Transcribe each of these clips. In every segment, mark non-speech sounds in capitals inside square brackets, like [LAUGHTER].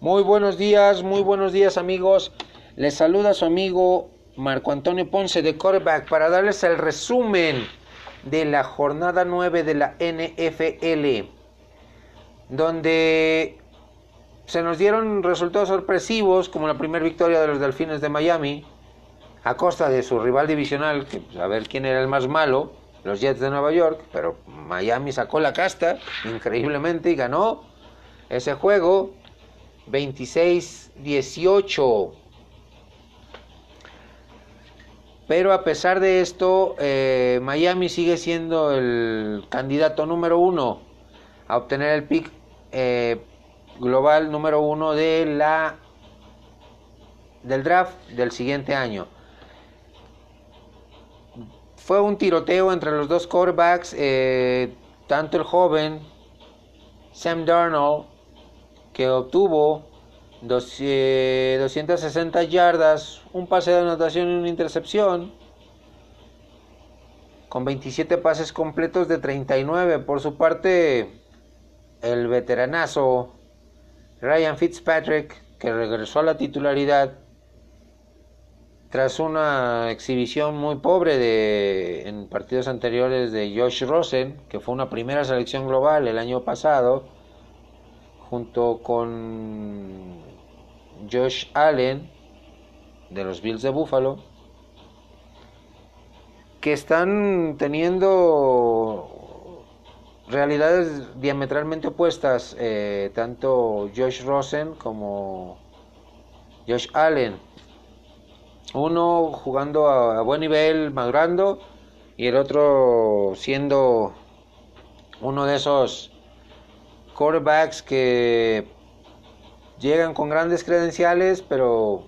Muy buenos días, muy buenos días amigos. Les saluda su amigo Marco Antonio Ponce de Quarterback para darles el resumen de la jornada 9 de la NFL, donde se nos dieron resultados sorpresivos como la primera victoria de los Delfines de Miami a costa de su rival divisional, que pues, a ver quién era el más malo, los Jets de Nueva York, pero Miami sacó la casta increíblemente y ganó ese juego 26-18. Pero a pesar de esto, eh, Miami sigue siendo el candidato número uno a obtener el pick eh, global número uno de la del draft del siguiente año. Fue un tiroteo entre los dos quarterbacks, eh, tanto el joven Sam Darnold que obtuvo 260 yardas, un pase de anotación y una intercepción, con 27 pases completos de 39. Por su parte, el veteranazo Ryan Fitzpatrick, que regresó a la titularidad tras una exhibición muy pobre de, en partidos anteriores de Josh Rosen, que fue una primera selección global el año pasado, junto con Josh Allen de los Bills de Buffalo, que están teniendo realidades diametralmente opuestas, eh, tanto Josh Rosen como Josh Allen. Uno jugando a, a buen nivel, madurando, y el otro siendo uno de esos quarterbacks que llegan con grandes credenciales, pero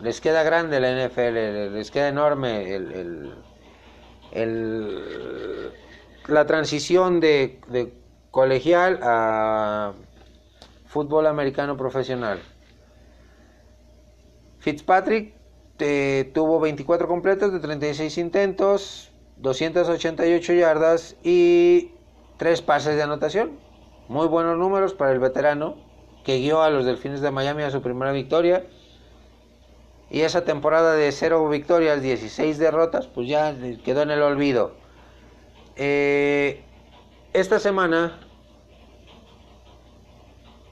les queda grande la NFL, les queda enorme el, la transición de, colegial a fútbol americano profesional. Fitzpatrick eh, tuvo 24 completos de 36 intentos, 288 yardas y 3 pases de anotación. Muy buenos números para el veterano que guió a los Delfines de Miami a su primera victoria. Y esa temporada de 0 victorias, 16 derrotas, pues ya quedó en el olvido. Eh, esta semana,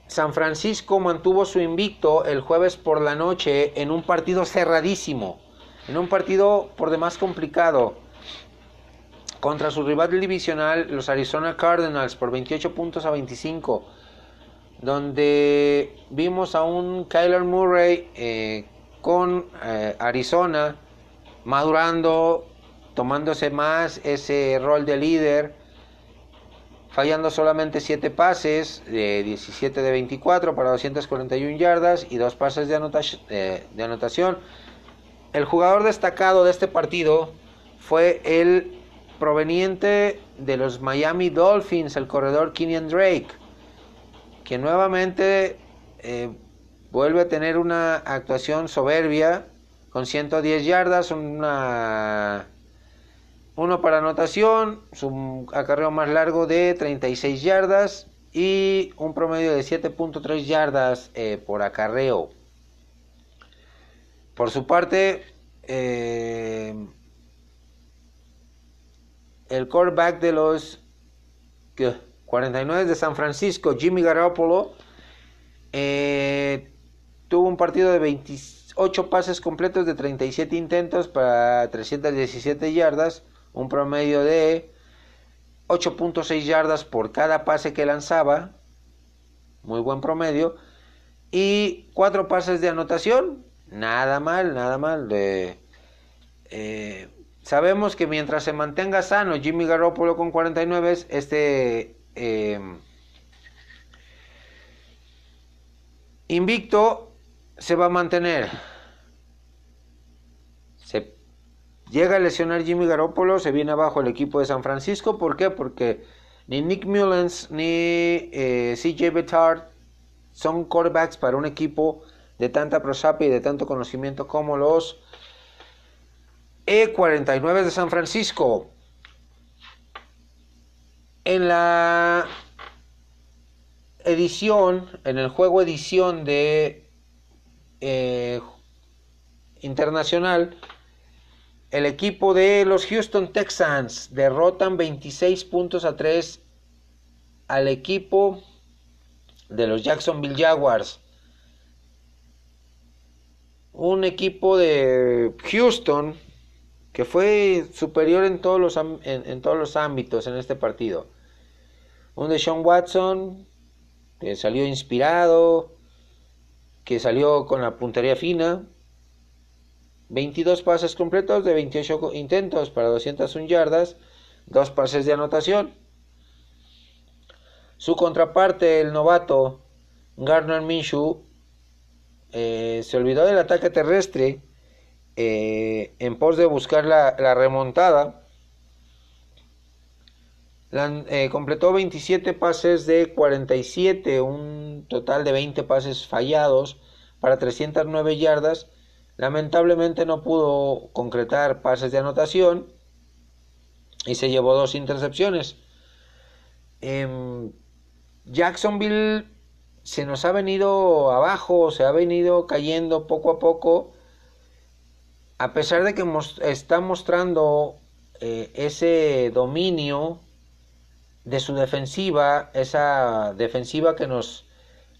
San Francisco mantuvo su invicto el jueves por la noche en un partido cerradísimo, en un partido por demás complicado contra su rival divisional, los Arizona Cardinals, por 28 puntos a 25, donde vimos a un Kyler Murray eh, con eh, Arizona madurando, tomándose más ese rol de líder, fallando solamente 7 pases, de 17 de 24 para 241 yardas y 2 pases de, eh, de anotación. El jugador destacado de este partido fue el proveniente de los Miami Dolphins, el corredor Kenyan Drake, que nuevamente eh, vuelve a tener una actuación soberbia con 110 yardas, una, uno para anotación, su acarreo más largo de 36 yardas y un promedio de 7.3 yardas eh, por acarreo. Por su parte, eh, el quarterback de los 49 de San Francisco, Jimmy Garoppolo, eh, tuvo un partido de 28 pases completos de 37 intentos para 317 yardas, un promedio de 8.6 yardas por cada pase que lanzaba, muy buen promedio, y 4 pases de anotación, nada mal, nada mal. De, eh, Sabemos que mientras se mantenga sano Jimmy Garoppolo con 49, este eh, invicto se va a mantener. Se llega a lesionar Jimmy Garoppolo, se viene abajo el equipo de San Francisco. ¿Por qué? Porque ni Nick Mullens ni eh, CJ Bettard son quarterbacks para un equipo de tanta prosapia y de tanto conocimiento como los e49 de San Francisco. En la edición, en el juego edición de eh, internacional, el equipo de los Houston Texans derrotan 26 puntos a 3 al equipo de los Jacksonville Jaguars. Un equipo de Houston que fue superior en todos los, en, todos los ámbitos en este partido. Un de Sean Watson que salió inspirado, que salió con la puntería fina. 22 pases completos de 28 intentos para 201 yardas, dos pases de anotación. Su contraparte, el novato Garner Minshew, eh, se olvidó del ataque terrestre eh, en pos de buscar la, remontada. Eh, completó 27 pases de 47, un total de 20 pases fallados para 309 yardas. Lamentablemente no pudo concretar pases de anotación y se llevó dos intercepciones. Em, Jacksonville se nos ha venido abajo, se ha venido cayendo poco a poco, a pesar de que está mostrando eh, ese dominio de su defensiva, esa defensiva que nos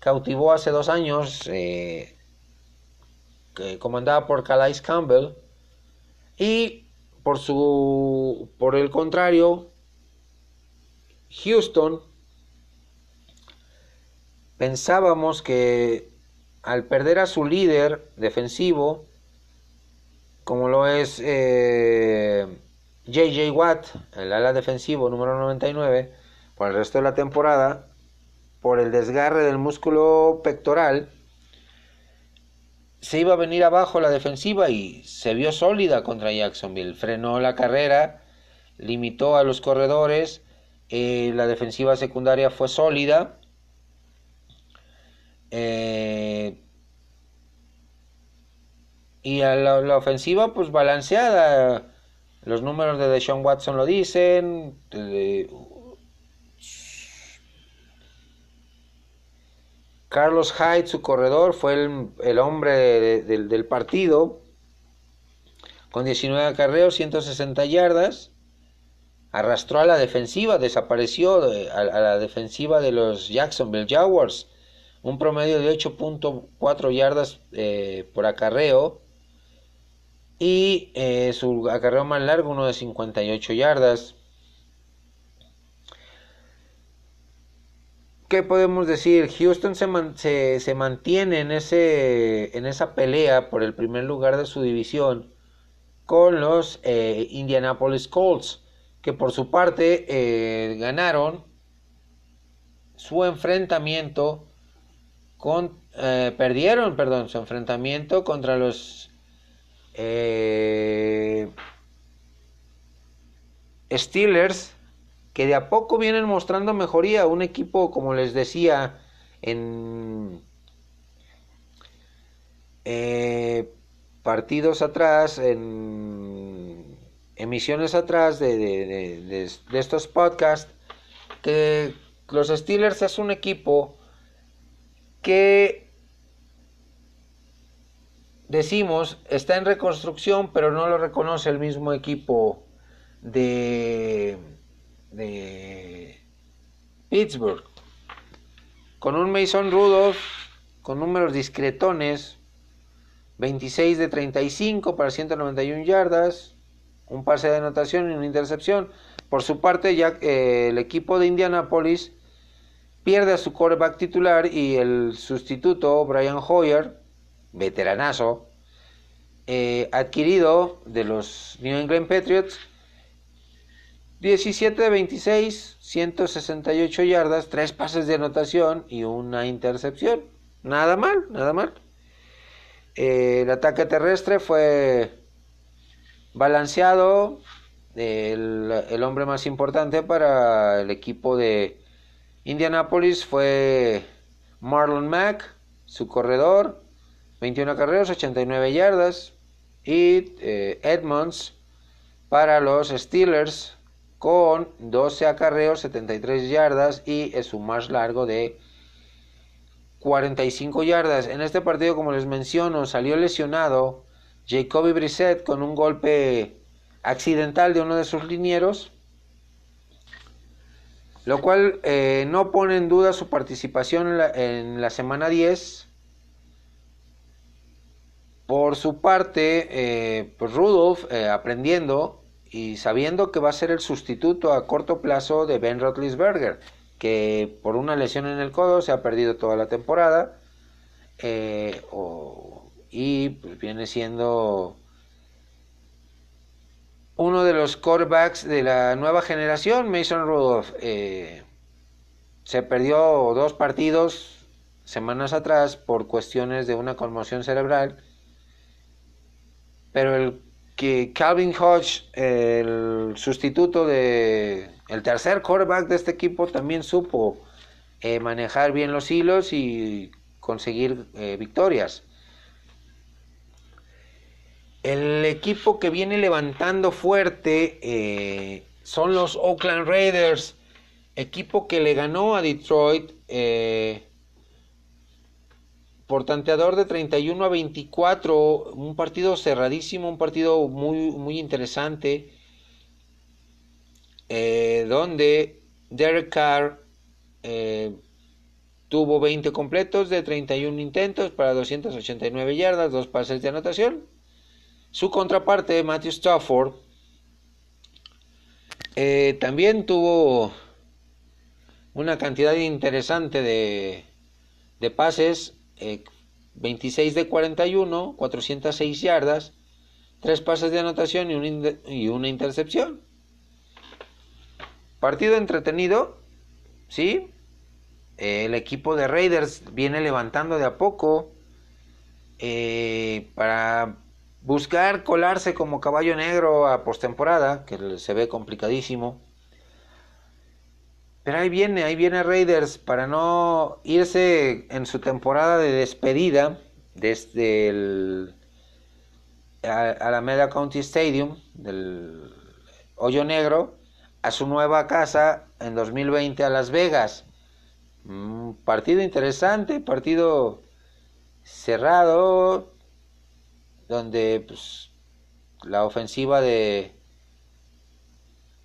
cautivó hace dos años, eh, comandada por Calais Campbell, y por su, por el contrario, Houston pensábamos que al perder a su líder defensivo, como lo es JJ eh, Watt, el ala defensivo número 99, por el resto de la temporada, por el desgarre del músculo pectoral, se iba a venir abajo la defensiva y se vio sólida contra Jacksonville. Frenó la carrera, limitó a los corredores, eh, la defensiva secundaria fue sólida eh, y a la, ofensiva, pues balanceada. Los números de Deshaun Watson lo dicen. Carlos Hyde, su corredor, fue el, hombre del partido. Con 19 acarreos, 160 yardas. Arrastró a la defensiva, desapareció a la defensiva de los Jacksonville Jaguars un promedio de 8.4 yardas eh, por acarreo y eh, su acarreo más largo uno de 58 yardas. ¿Qué podemos decir? Houston se, se, mantiene en, ese, en esa pelea por el primer lugar de su división con los eh, Indianapolis Colts, que por su parte ganaron su enfrentamiento con, eh, perdieron perdón, su enfrentamiento contra los eh, Steelers, que de a poco vienen mostrando mejoría. Un equipo, como les decía, en eh, partidos atrás, en emisiones atrás de, de estos podcasts, que los Steelers es un equipo que decimos está en reconstrucción, pero no lo reconoce el mismo equipo de, de Pittsburgh. Con un Mason Rudolph, con números discretones, 26 de 35 para 191 yardas, un pase de anotación y una intercepción. Por su parte, ya eh, el equipo de Indianapolis pierde a su quarterback titular y el sustituto, Brian Hoyer, veteranazo, eh, adquirido de los New England Patriots, 17 de 26, 168 yardas, 3 pases de anotación y una intercepción. Nada mal, nada mal. Eh, el ataque terrestre fue balanceado. el hombre más importante para el equipo de Indianapolis fue Marlon Mack, su corredor, 21 carreras, 89 yardas. Y eh, Edmonds para los Steelers con 12 acarreos, 73 yardas y es su más largo de 45 yardas. En este partido, como les menciono, salió lesionado Jacoby Brissett con un golpe accidental de uno de sus linieros, lo cual eh, no pone en duda su participación en la, semana 10. Por su parte, eh, pues Rudolph, eh, aprendiendo y sabiendo que va a ser el sustituto a corto plazo de Ben Roethlisberger, que por una lesión en el codo se ha perdido toda la temporada, y pues, viene siendo uno de los quarterbacks de la nueva generación, Mason Rudolph. Eh, se perdió dos partidos semanas atrás por cuestiones de una conmoción cerebral. Pero el que Calvin Hodge, el sustituto de el tercer quarterback de este equipo, también supo eh, manejar bien los hilos y conseguir eh, victorias. El equipo que viene levantando fuerte eh, son los Oakland Raiders, equipo que le ganó a Detroit por tanteador de 31 a 24, un partido cerradísimo, un partido muy, muy interesante, eh, donde Derek Carr tuvo 20 completos de 31 intentos para 289 yardas, dos pases de anotación. Su contraparte, Matthew Stafford, eh, también tuvo una cantidad interesante de, de pases, 26 eh, de 41, 406 yardas, tres pases de anotación y, una intercepción. Partido entretenido, ¿sí? el equipo de Raiders viene levantando de a poco eh, para buscar colarse como caballo negro a postemporada, que se ve complicadísimo. Pero ahí viene, ahí viene Raiders para no irse en su temporada de despedida desde el Alameda County Stadium del Hoyo Negro a su nueva casa en 2020 a Las Vegas. Un partido interesante, partido cerrado, donde pues, la ofensiva de,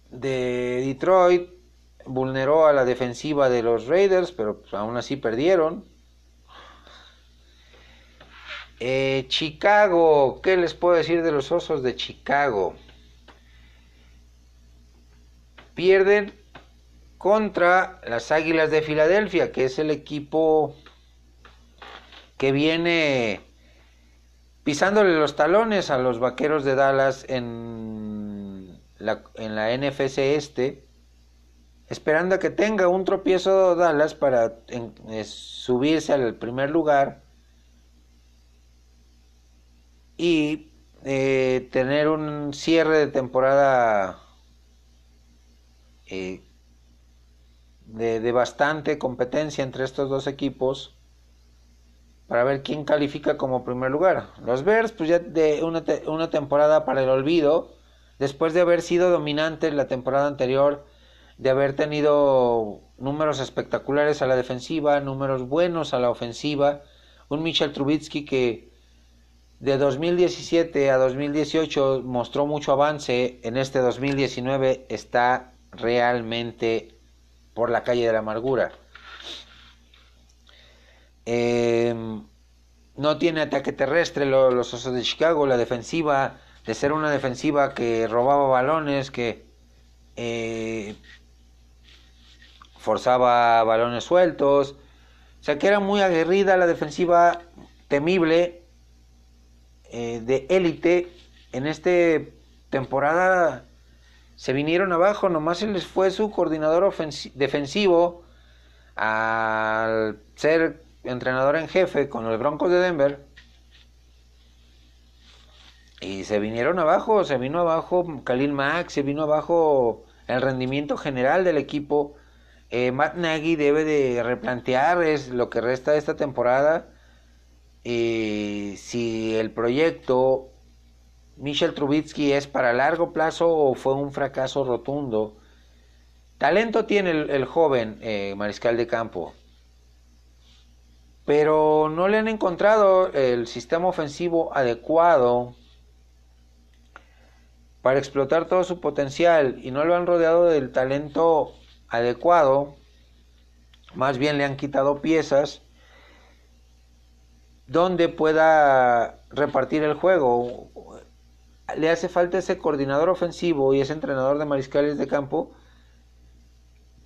de Detroit vulneró a la defensiva de los Raiders, pero pues, aún así perdieron. Eh, Chicago, ¿qué les puedo decir de los Osos de Chicago? Pierden contra las Águilas de Filadelfia, que es el equipo que viene pisándole los talones a los vaqueros de Dallas en la, en la NFC este, esperando a que tenga un tropiezo Dallas para eh, subirse al primer lugar y eh, tener un cierre de temporada eh, de, bastante competencia entre estos dos equipos para ver quién califica como primer lugar. Los Bears, pues ya de una, temporada para el olvido, después de haber sido dominantes la temporada anterior, de haber tenido números espectaculares a la defensiva, números buenos a la ofensiva, un Michel Trubitsky que de 2017 a 2018 mostró mucho avance, en este 2019 está realmente por la calle de la amargura. Em, no tiene ataque terrestre los Osos de Chicago, la defensiva, de ser una defensiva que robaba balones, que eh, forzaba balones sueltos, o sea que era muy aguerrida la defensiva temible eh, de élite. En esta temporada se vinieron abajo, nomás se les fue su coordinador defensivo al ser entrenador en jefe con los Broncos de Denver. Y se vinieron abajo, se vino abajo Khalil Mack, se vino abajo el rendimiento general del equipo. Eh, Matt Nagy debe de replantear es lo que resta de esta temporada. Eh, si el proyecto Michel Trubitsky es para largo plazo o fue un fracaso rotundo. Talento tiene el, joven eh, mariscal de campo pero no le han encontrado el sistema ofensivo adecuado para explotar todo su potencial y no lo han rodeado del talento adecuado, más bien le han quitado piezas donde pueda repartir el juego. Le hace falta ese coordinador ofensivo y ese entrenador de mariscales de campo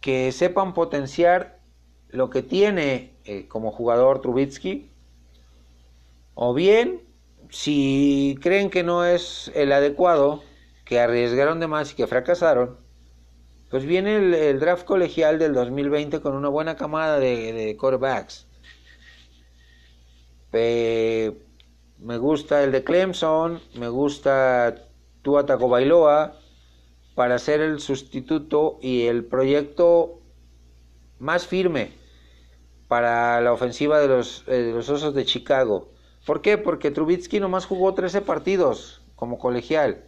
que sepan potenciar lo que tiene eh, como jugador Trubitsky, o bien, si creen que no es el adecuado, que arriesgaron de más y que fracasaron, pues viene el, draft colegial del 2020 con una buena camada de, de quarterbacks. me gusta el de Clemson, me gusta Tua Bailoa para ser el sustituto y el proyecto más firme para la ofensiva de los, eh, los Osos de Chicago. ¿Por qué? Porque Trubitsky nomás jugó 13 partidos como colegial.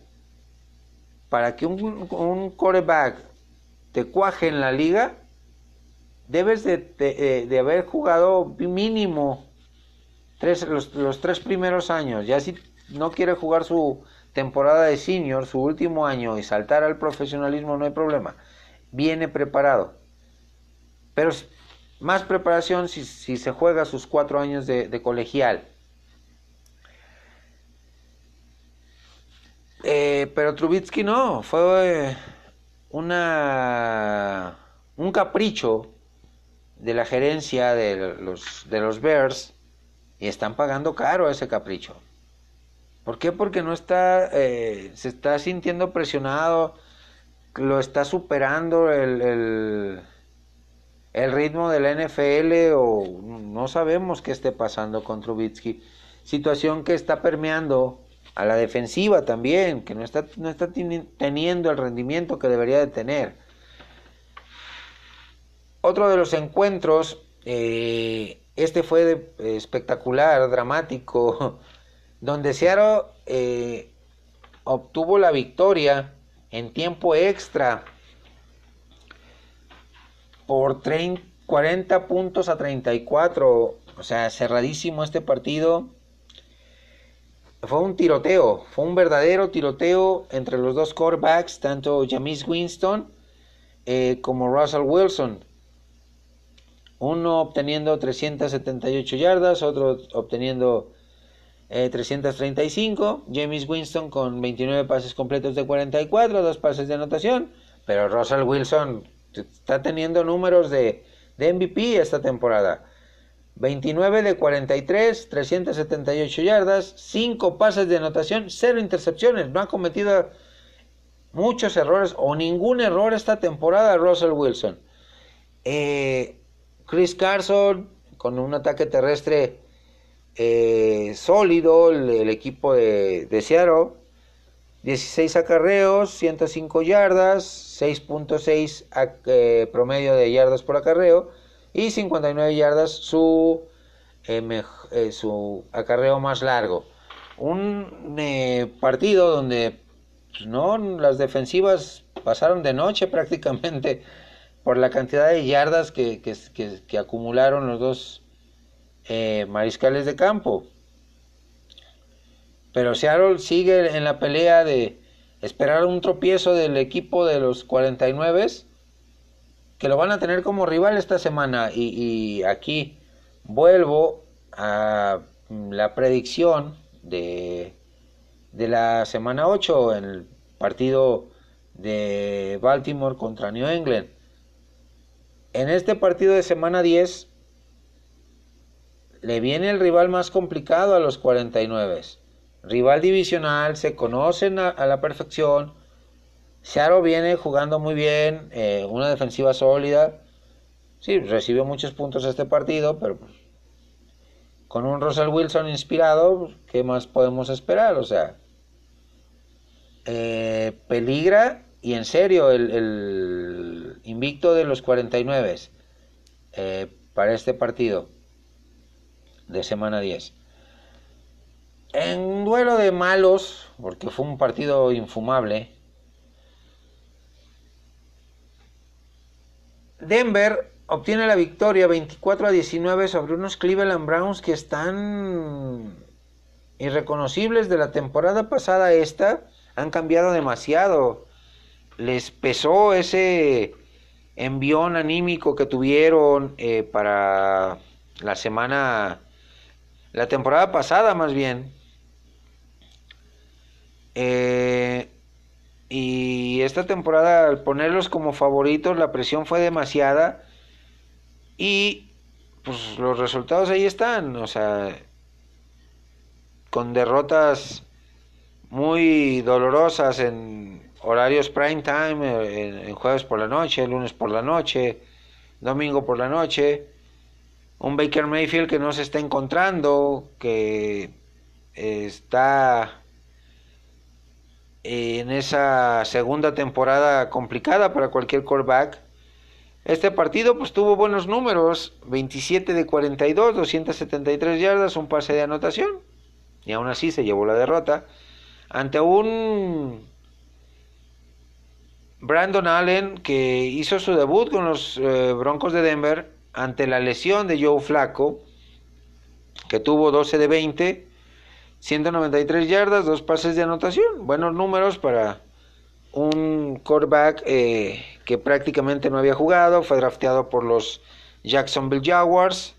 Para que un, un quarterback te cuaje en la liga, debes de, eh, haber jugado mínimo tres, los, los, tres primeros años. Ya si no quiere jugar su temporada de senior, su último año y saltar al profesionalismo, no hay problema. Viene preparado. Pero más preparación si, se juega sus cuatro años de, colegial. Eh, pero Trubitsky no, fue una, un capricho de la gerencia de los, de los Bears y están pagando caro ese capricho. ¿Por qué? Porque no está, eh, se está sintiendo presionado, lo está superando el el ritmo del NFL o no sabemos qué esté pasando con Trubitsky. Situación que está permeando a la defensiva también, que no está, no está teniendo el rendimiento que debería de tener. Otro de los encuentros, eh, este fue espectacular, dramático, [LAUGHS] donde Seattle eh, obtuvo la victoria en tiempo extra por 40 puntos a 34. O sea, cerradísimo este partido. Fue un tiroteo, fue un verdadero tiroteo entre los dos quarterbacks, tanto James Winston eh, como Russell Wilson. Uno obteniendo 378 yardas, otro obteniendo 335. Eh, James Winston con 29 pases completos de 44, dos pases de anotación. Pero Russell Wilson está teniendo números de, de MVP esta temporada. 29 de 43, 378 yardas, 5 pases de anotación, 0 intercepciones. No ha cometido muchos errores o ningún error esta temporada Russell Wilson. Eh, Chris Carson con un ataque terrestre eh, sólido, el, equipo de, de Seattle. 16 acarreos, 105 yardas, 6.6 eh, promedio de yardas por acarreo y 59 yardas su, eh, eh, su acarreo más largo. Un partido donde pues, no las defensivas pasaron de noche [LAUGHS] prácticamente por la cantidad de yardas que, que acumularon los dos mariscales de campo. Pero Seattle sigue en la pelea de esperar un tropiezo del equipo de los 49 que lo van a tener como rival esta semana. Y, aquí vuelvo a la predicción de, de la semana 8 en el partido de Baltimore contra New England. En este partido de semana 10 le viene el rival más complicado a los 49 rival divisional, se conocen a, la perfección. Seattle viene jugando muy bien, eh, una defensiva sólida. Sí, recibió muchos puntos este partido, pero pues, con un Russell Wilson inspirado, ¿qué más podemos esperar? O sea, eh, peligra y en serio el, invicto de los 49 eh, para este partido de semana 10. En un duelo de malos, porque fue un partido infumable, Denver obtiene la victoria 24 a 19 sobre unos Cleveland Browns que están irreconocibles de la temporada pasada esta. Han cambiado demasiado. Les pesó ese envión anímico que tuvieron eh, para la semana, la temporada pasada más bien. Eh, y esta temporada, al ponerlos como favoritos, la presión fue demasiada. Y pues los resultados ahí están. O sea, con derrotas muy dolorosas en horarios prime time, en, jueves por la noche, lunes por la noche, domingo por la noche. Un Baker Mayfield que no se está encontrando, que está en esa segunda temporada complicada para cualquier quarterback. Este partido pues tuvo buenos números, 27 de 42, 273 yardas, un pase de anotación y aún así se llevó la derrota ante un Brandon Allen que hizo su debut con los eh, Broncos de Denver ante la lesión de Joe Flacco que tuvo 12 de 20 193 yardas, dos pases de anotación. Buenos números para un quarterback eh, que prácticamente no había jugado. Fue drafteado por los Jacksonville Jaguars.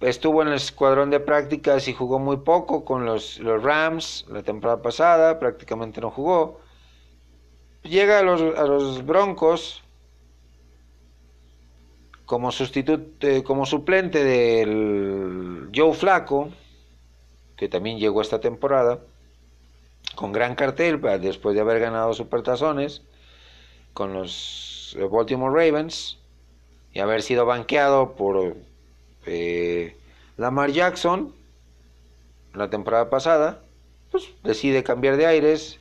Estuvo en el escuadrón de prácticas y jugó muy poco con los, los Rams la temporada pasada. Prácticamente no jugó. Llega a los, a los Broncos como eh, como suplente del Joe Flaco, que también llegó esta temporada, con gran cartel después de haber ganado supertazones con los eh, Baltimore Ravens y haber sido banqueado por eh, Lamar Jackson la temporada pasada, pues decide cambiar de aires.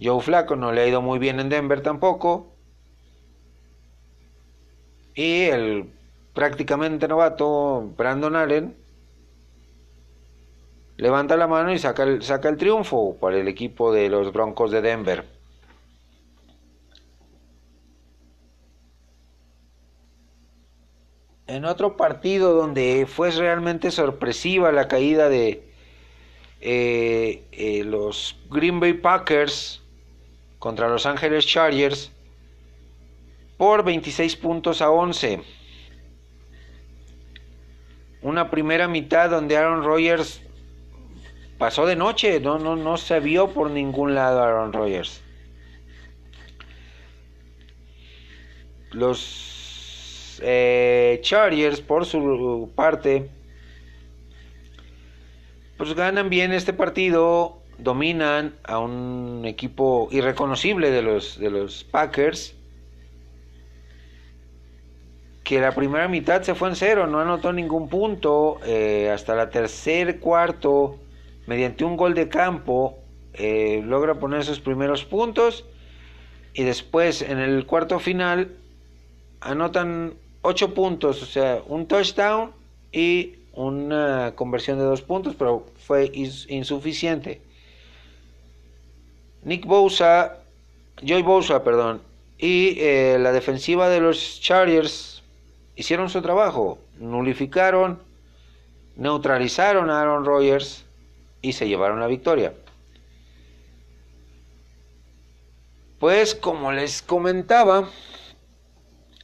Joe Flaco no le ha ido muy bien en Denver tampoco y el prácticamente novato Brandon Allen levanta la mano y saca el, saca el triunfo para el equipo de los Broncos de Denver. En otro partido donde fue realmente sorpresiva la caída de eh, eh, los Green Bay Packers contra Los Angeles Chargers, por 26 puntos a 11. Una primera mitad donde Aaron Rodgers pasó de noche, no, no, no se vio por ningún lado Aaron Rodgers. Los eh, Chargers, por su parte, pues ganan bien este partido, dominan a un equipo irreconocible de los, de los Packers que la primera mitad se fue en cero, no anotó ningún punto, eh, hasta la tercer cuarto, mediante un gol de campo, eh, logra poner sus primeros puntos y después en el cuarto final anotan ocho puntos, o sea, un touchdown y una conversión de dos puntos, pero fue insuficiente. Nick Bosa, Joy Bosa, perdón, y eh, la defensiva de los Chargers hicieron su trabajo, nulificaron, neutralizaron a Aaron Rodgers y se llevaron la victoria. Pues como les comentaba,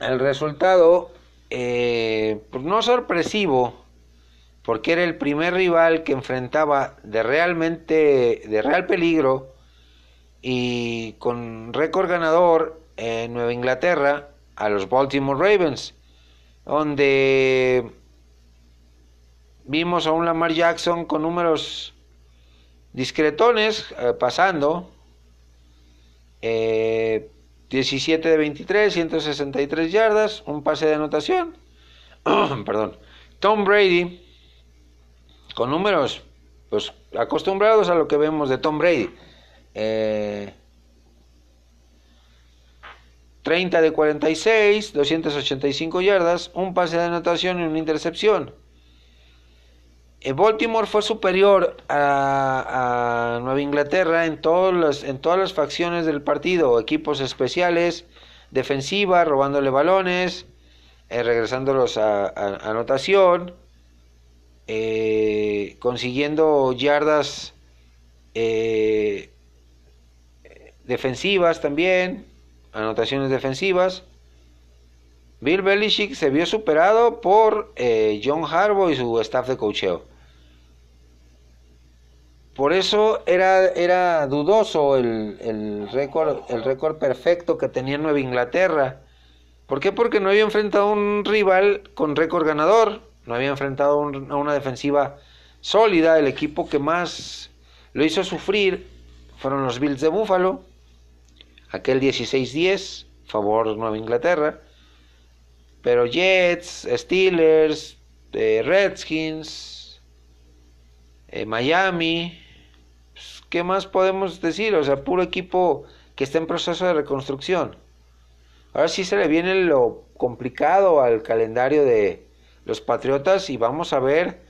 el resultado, eh, pues no sorpresivo, porque era el primer rival que enfrentaba de realmente, de real peligro y con récord ganador en Nueva Inglaterra a los Baltimore Ravens donde vimos a un Lamar Jackson con números discretones eh, pasando. 17 eh, de 23, 163 yardas, un pase de anotación. [CLEARS THROAT] Perdón. Tom Brady con números pues acostumbrados a lo que vemos de Tom Brady. Eh, 30 de 46, 285 yardas, un pase de anotación y una intercepción. Eh, Baltimore fue superior a, Nueva Inglaterra en, todos en todas las facciones del partido, equipos especiales, defensiva, robándole balones, eh, regresándolos a, anotación, eh, consiguiendo yardas defensivas también, anotaciones defensivas. Bill Belichick se vio superado por John Harbaugh y su staff de cocheo. Por eso era, era dudoso el, el récord el récord perfecto que tenía Nueva Inglaterra. ¿Por qué? Porque no había enfrentado a un rival con récord ganador, no había enfrentado a una defensiva sólida. El equipo que más lo hizo sufrir fueron los Bills de Buffalo, aquel 16-10, favor Nueva Inglaterra. Pero Jets, Steelers, eh, Redskins, eh, Miami, ¿qué más podemos decir? O sea, puro equipo que está en proceso de reconstrucción. Ahora sí se le viene lo complicado al calendario de los Patriotas y vamos a ver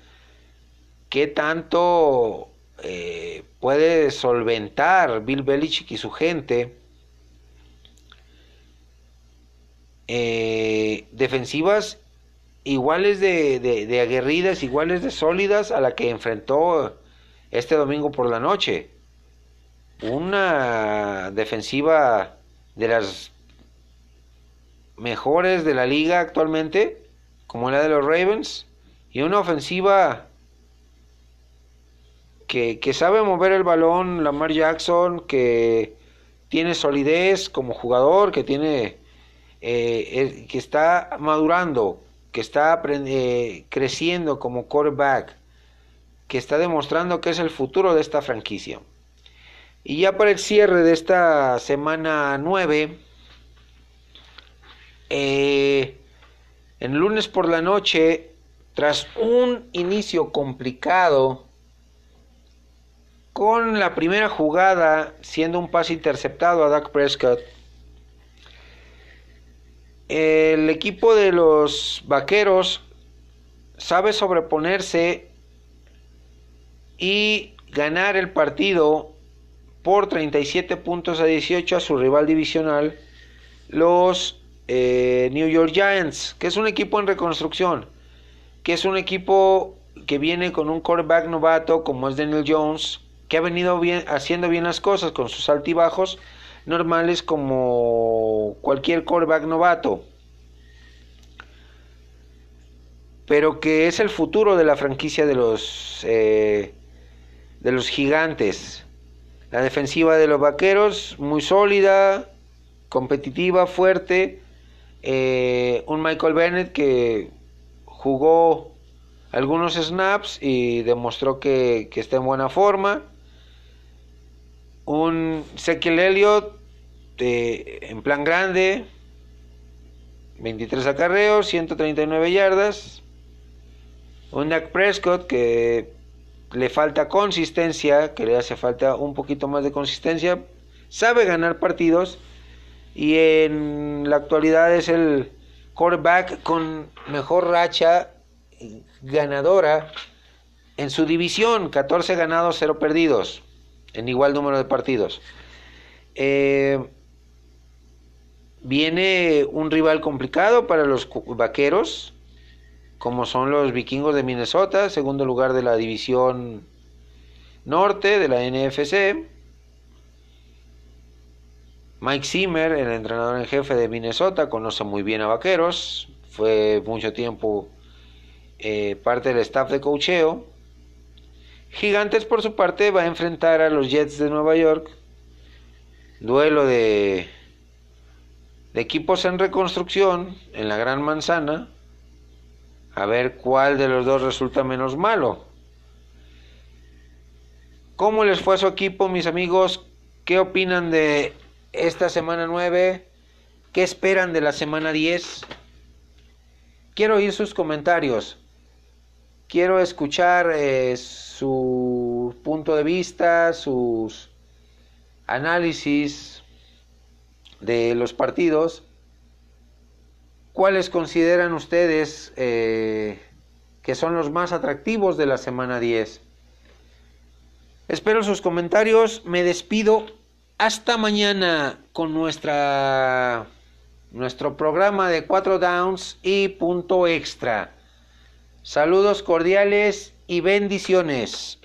qué tanto eh, puede solventar Bill Belichick y su gente eh, defensivas iguales de, de aguerridas, iguales de sólidas a la que enfrentó este domingo por la noche. Una defensiva de las mejores de la liga actualmente, como la de los Ravens, y una ofensiva que, que sabe mover el balón, Lamar Jackson, que tiene solidez como jugador, que tiene eh, que está madurando, que está eh, creciendo como quarterback que está demostrando que es el futuro de esta franquicia. Y ya para el cierre de esta semana 9, eh, en lunes por la noche, tras un inicio complicado, con la primera jugada siendo un pase interceptado a Dak Prescott, el equipo de los Vaqueros sabe sobreponerse y ganar el partido por 37 puntos a 18 a su rival divisional, los eh, New York Giants, que es un equipo en reconstrucción, que es un equipo que viene con un quarterback novato como es Daniel Jones, que ha venido bien, haciendo bien las cosas con sus altibajos normales como cualquier quarterback novato. Pero que es el futuro de la franquicia de los eh, de los gigantes. La defensiva de los vaqueros, muy sólida, competitiva, fuerte. Eh, un Michael Bennett que jugó algunos snaps y demostró que, está en buena forma. Un Ezekiel Elliott en plan grande, 23 acarreos, 139 yardas. Un Dak Prescott que le falta consistencia, que le hace falta un poquito más de consistencia, sabe ganar partidos y en la actualidad es el quarterback con mejor racha ganadora en su división, 14 ganados, 0 perdidos, en igual número de partidos. Eh, viene un rival complicado para los vaqueros, como son los vikingos de Minnesota, segundo lugar de la división norte de la NFC. Mike Zimmer, el entrenador en jefe de Minnesota, conoce muy bien a Vaqueros, fue mucho tiempo eh, parte del staff de cocheo. Gigantes, por su parte, va a enfrentar a los Jets de Nueva York. Duelo de, de equipos en reconstrucción en la Gran Manzana a ver cuál de los dos resulta menos malo. ¿Cómo les fue a su equipo, mis amigos? ¿Qué opinan de esta semana 9? ¿Qué esperan de la semana 10? Quiero oír sus comentarios. Quiero escuchar eh, su punto de vista, sus análisis de los partidos. ¿Cuáles consideran ustedes eh, que son los más atractivos de la semana 10? Espero sus comentarios. Me despido hasta mañana con nuestra nuestro programa de cuatro downs y punto extra. Saludos cordiales y bendiciones.